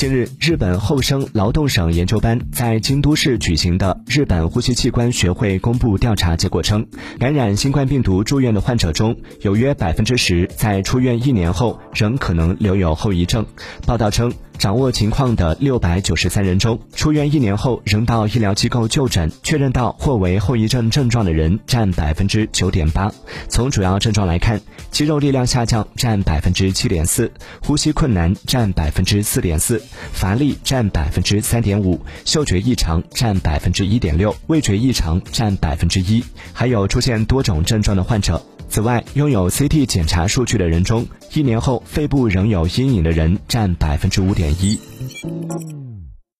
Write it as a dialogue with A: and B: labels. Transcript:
A: 近日，日本厚生劳动省研究班在京都市举行的日本呼吸器官学会公布调查结果称，感染新冠病毒住院的患者中有约百分之十在出院一年后仍可能留有后遗症。报道称。掌握情况的六百九十三人中，出院一年后仍到医疗机构就诊，确认到或为后遗症症状的人占百分之九点八。从主要症状来看，肌肉力量下降占百分之七点四，呼吸困难占百分之四点四，乏力占百分之三点五，嗅觉异常占百分之一点六，味觉异常占百分之一，还有出现多种症状的患者。此外，拥有 CT 检查数据的人中，一年后肺部仍有阴影的人占百分之五点一。